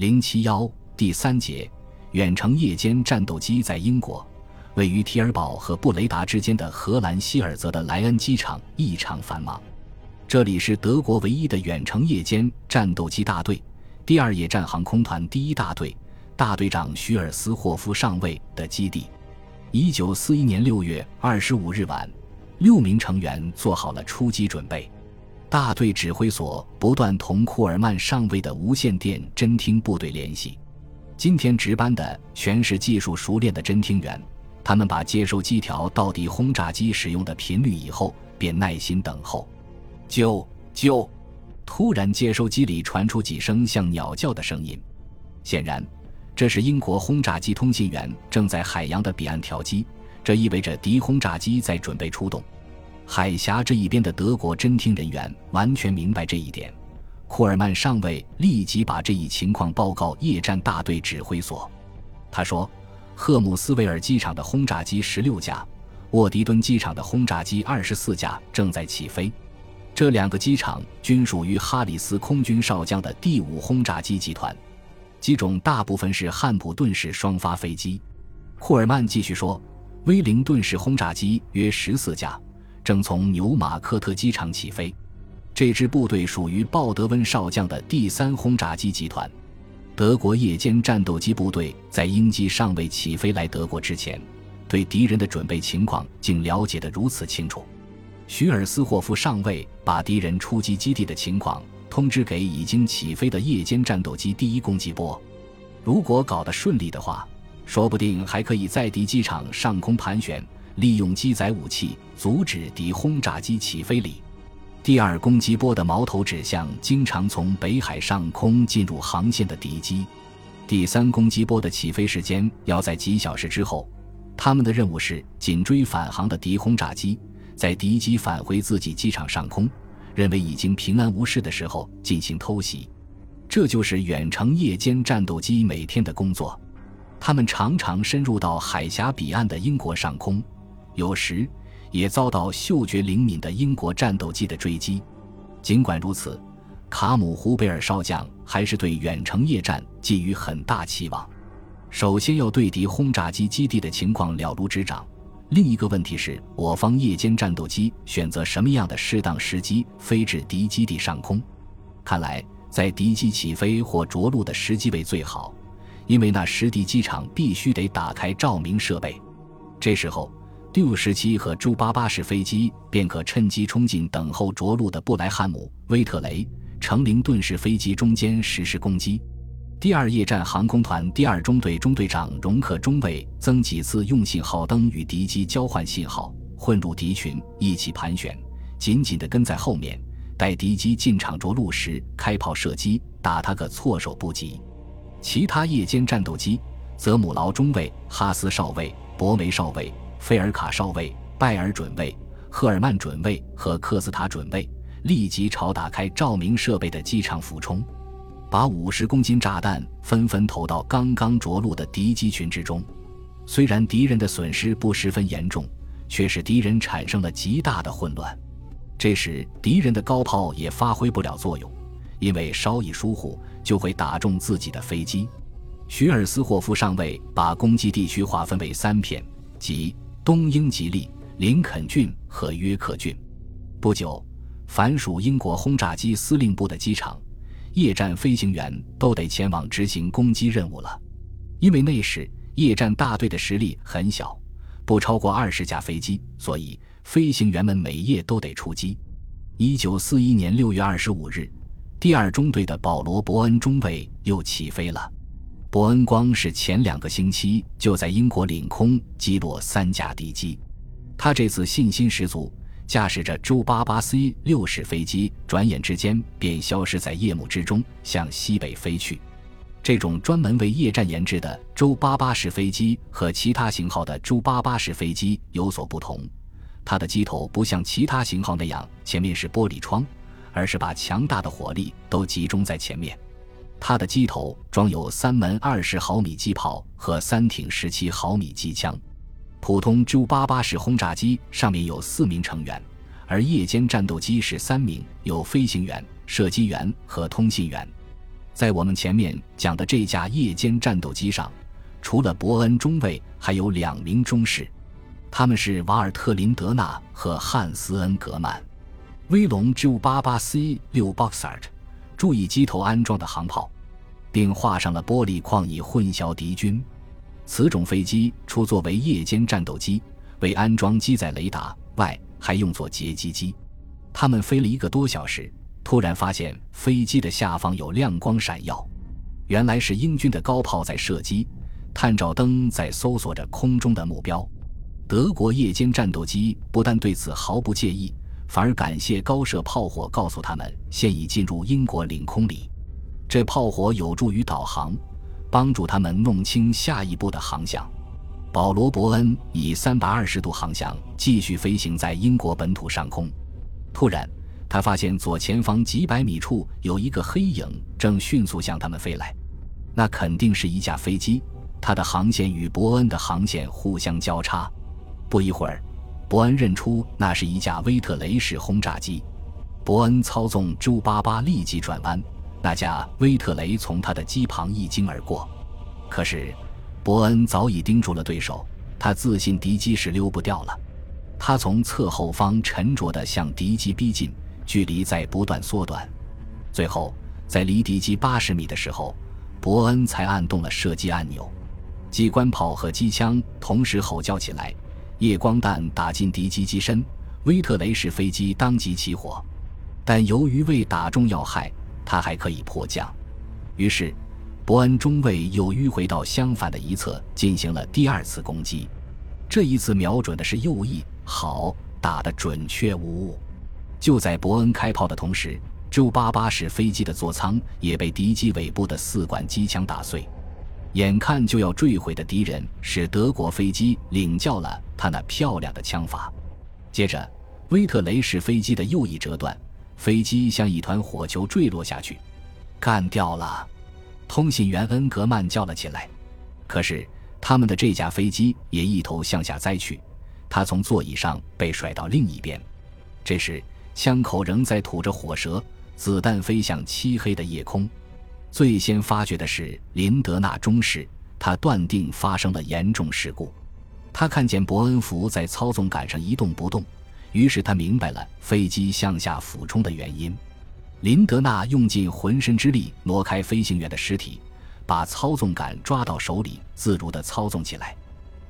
零七幺第三节，远程夜间战斗机在英国位于提尔堡和布雷达之间的荷兰希尔泽的莱恩机场异常繁忙。这里是德国唯一的远程夜间战斗机大队——第二野战航空团第一大队大队长徐尔斯霍夫上尉的基地。一九四一年六月二十五日晚，六名成员做好了出击准备。大队指挥所不断同库尔曼上尉的无线电侦听部队联系。今天值班的全是技术熟练的侦听员，他们把接收机调到敌轰炸机使用的频率以后，便耐心等候。就就，突然接收机里传出几声像鸟叫的声音，显然，这是英国轰炸机通信员正在海洋的彼岸调机，这意味着敌轰炸机在准备出动。海峡这一边的德国侦听人员完全明白这一点。库尔曼上尉立即把这一情况报告夜战大队指挥所。他说：“赫姆斯维尔机场的轰炸机十六架，沃迪敦机场的轰炸机二十四架正在起飞。这两个机场均属于哈里斯空军少将的第五轰炸机集团，机种大部分是汉普顿式双发飞机。”库尔曼继续说：“威灵顿式轰炸机约十四架。”正从纽马克特机场起飞，这支部队属于鲍德温少将的第三轰炸机集团。德国夜间战斗机部队在鹰机尚未起飞来德国之前，对敌人的准备情况竟了解得如此清楚。徐尔斯霍夫上尉把敌人出击基地的情况通知给已经起飞的夜间战斗机第一攻击波。如果搞得顺利的话，说不定还可以在敌机场上空盘旋。利用机载武器阻止敌轰炸机起飞。里，第二攻击波的矛头指向经常从北海上空进入航线的敌机。第三攻击波的起飞时间要在几小时之后。他们的任务是紧追返航的敌轰炸机，在敌机返回自己机场上空，认为已经平安无事的时候进行偷袭。这就是远程夜间战斗机每天的工作。他们常常深入到海峡彼岸的英国上空。有时也遭到嗅觉灵敏的英国战斗机的追击。尽管如此，卡姆胡贝尔少将还是对远程夜战寄予很大期望。首先要对敌轰炸机基地的情况了如指掌。另一个问题是，我方夜间战斗机选择什么样的适当时机飞至敌基地上空？看来，在敌机起飞或着陆的时机为最好，因为那时敌机场必须得打开照明设备。这时候。六十七和朱八八式飞机便可趁机冲进等候着陆的布莱汉姆、威特雷、成灵顿式飞机中间实施攻击。第二夜战航空团第二中队中队长容克中尉曾几次用信号灯与敌机交换信号，混入敌群一起盘旋，紧紧地跟在后面，待敌机进场着陆时开炮射击，打他个措手不及。其他夜间战斗机则姆劳中尉、哈斯少尉、博梅少尉。费尔卡少尉、拜尔准尉、赫尔曼准尉和科斯塔准尉立即朝打开照明设备的机场俯冲，把五十公斤炸弹纷纷投到刚刚着陆的敌机群之中。虽然敌人的损失不十分严重，却使敌人产生了极大的混乱。这时，敌人的高炮也发挥不了作用，因为稍一疏忽就会打中自己的飞机。徐尔斯霍夫上尉把攻击地区划分为三片，即。东英吉利、林肯郡和约克郡。不久，凡属英国轰炸机司令部的机场，夜战飞行员都得前往执行攻击任务了。因为那时夜战大队的实力很小，不超过二十架飞机，所以飞行员们每夜都得出击。一九四一年六月二十五日，第二中队的保罗·伯恩中尉又起飞了。伯恩光是前两个星期就在英国领空击落三架敌机，他这次信心十足，驾驶着朱八八 C 六式飞机，转眼之间便消失在夜幕之中，向西北飞去。这种专门为夜战研制的朱八八式飞机和其他型号的朱八八式飞机有所不同，它的机头不像其他型号那样前面是玻璃窗，而是把强大的火力都集中在前面。它的机头装有三门二十毫米机炮和三挺十七毫米机枪。普通 Ju-88 式轰炸机上面有四名成员，而夜间战斗机是三名，有飞行员、射击员和通信员。在我们前面讲的这架夜间战斗机上，除了伯恩中尉，还有两名中士，他们是瓦尔特林德纳和汉斯恩格曼。威龙 J88C 六 Boxart，注意机头安装的航炮，并画上了玻璃框以混淆敌军。此种飞机除作为夜间战斗机，为安装机载雷达外，还用作截击机。他们飞了一个多小时，突然发现飞机的下方有亮光闪耀，原来是英军的高炮在射击，探照灯在搜索着空中的目标。德国夜间战斗机不但对此毫不介意，反而感谢高射炮火告诉他们现已进入英国领空里。这炮火有助于导航，帮助他们弄清下一步的航向。保罗·伯恩以三百二十度航向继续飞行在英国本土上空。突然，他发现左前方几百米处有一个黑影正迅速向他们飞来，那肯定是一架飞机。它的航线与伯恩的航线互相交叉。不一会儿，伯恩认出那是一架威特雷式轰炸机。伯恩操纵 J88 立即转弯，那架威特雷从他的机旁一经而过。可是，伯恩早已盯住了对手，他自信敌机是溜不掉了。他从侧后方沉着地向敌机逼近，距离在不断缩短。最后，在离敌机八十米的时候，伯恩才按动了射击按钮。机关炮和机枪同时吼叫起来，夜光弹打进敌机机身，威特雷式飞机当即起火。但由于未打中要害，它还可以迫降。于是，伯恩中尉又迂回到相反的一侧进行了第二次攻击。这一次瞄准的是右翼。好，打得准确无误。就在伯恩开炮的同时，J88 式飞机的座舱也被敌机尾部的四管机枪打碎。眼看就要坠毁的敌人，使德国飞机领教了他那漂亮的枪法。接着，威特雷式飞机的右翼折断，飞机像一团火球坠落下去。干掉了！通信员恩格曼叫了起来。可是，他们的这架飞机也一头向下栽去。他从座椅上被甩到另一边，这时枪口仍在吐着火舌，子弹飞向漆黑的夜空。最先发觉的是林德纳中士，他断定发生了严重事故。他看见伯恩福在操纵杆上一动不动，于是他明白了飞机向下俯冲的原因。林德纳用尽浑身之力挪开飞行员的尸体，把操纵杆抓到手里，自如地操纵起来。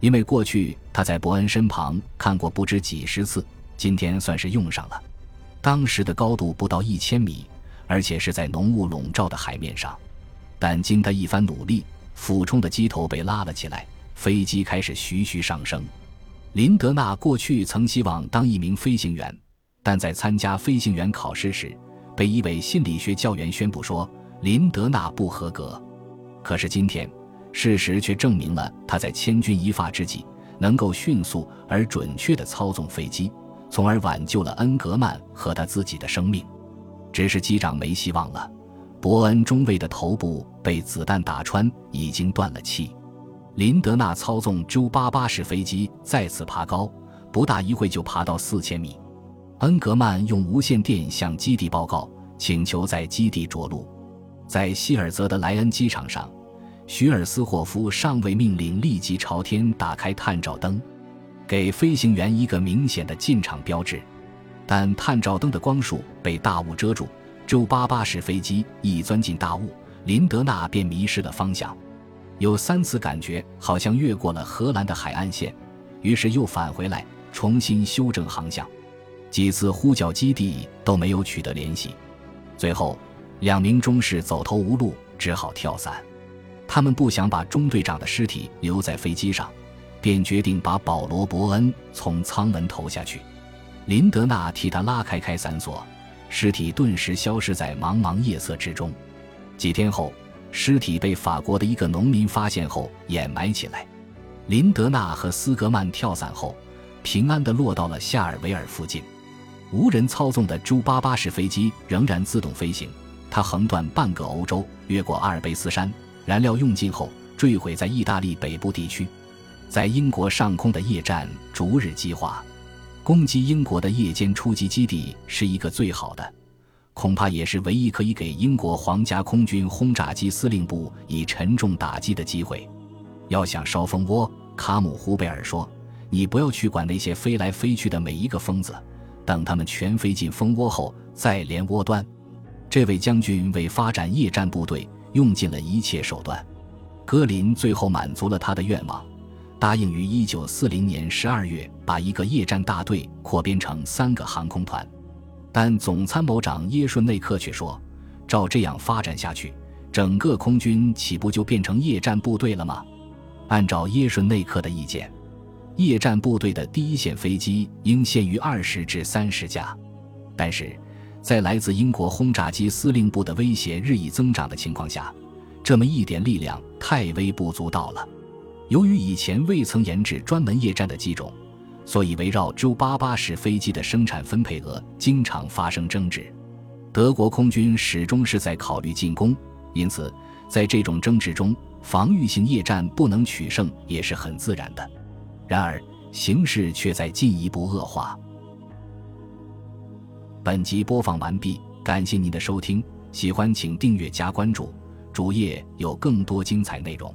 因为过去他在伯恩身旁看过不知几十次，今天算是用上了。当时的高度不到一千米，而且是在浓雾笼罩的海面上。但经他一番努力，俯冲的机头被拉了起来，飞机开始徐徐上升。林德纳过去曾希望当一名飞行员，但在参加飞行员考试时，被一位心理学教员宣布说林德纳不合格。可是今天。事实却证明了他在千钧一发之际能够迅速而准确地操纵飞机，从而挽救了恩格曼和他自己的生命。只是机长没希望了，伯恩中尉的头部被子弹打穿，已经断了气。林德纳操纵 J88 式飞机再次爬高，不大一会就爬到四千米。恩格曼用无线电向基地报告，请求在基地着陆，在希尔泽的莱恩机场上。许尔斯霍夫上尉命令立即朝天打开探照灯，给飞行员一个明显的进场标志。但探照灯的光束被大雾遮住，J88 式飞机一钻进大雾，林德纳便迷失了方向。有三次感觉好像越过了荷兰的海岸线，于是又返回来重新修正航向。几次呼叫基地都没有取得联系，最后两名中士走投无路，只好跳伞。他们不想把中队长的尸体留在飞机上，便决定把保罗·伯恩从舱门投下去。林德纳替他拉开开伞锁，尸体顿时消失在茫茫夜色之中。几天后，尸体被法国的一个农民发现后掩埋起来。林德纳和斯格曼跳伞后，平安地落到了夏尔维尔附近。无人操纵的朱巴巴式飞机仍然自动飞行，它横断半个欧洲，越过阿尔卑斯山。燃料用尽后，坠毁在意大利北部地区。在英国上空的夜战逐日激化，攻击英国的夜间出击基地是一个最好的。恐怕也是唯一可以给英国皇家空军轰炸机司令部以沉重打击的机会。要想烧蜂窝，卡姆胡贝尔说：“你不要去管那些飞来飞去的每一个疯子，等他们全飞进蜂窝后再连窝端。”这位将军为发展夜战部队用尽了一切手段。格林最后满足了他的愿望，答应于1940年12月把一个夜战大队扩编成三个航空团。但总参谋长耶顺内克却说：“照这样发展下去，整个空军岂不就变成夜战部队了吗？”按照耶顺内克的意见，夜战部队的第一线飞机应限于二十至三十架。但是，在来自英国轰炸机司令部的威胁日益增长的情况下，这么一点力量太微不足道了。由于以前未曾研制专门夜战的机种。所以，围绕 J-88 式飞机的生产分配额经常发生争执。德国空军始终是在考虑进攻，因此，在这种争执中，防御性夜战不能取胜也是很自然的。然而，形势却在进一步恶化。本集播放完毕，感谢您的收听，喜欢请订阅加关注，主页有更多精彩内容。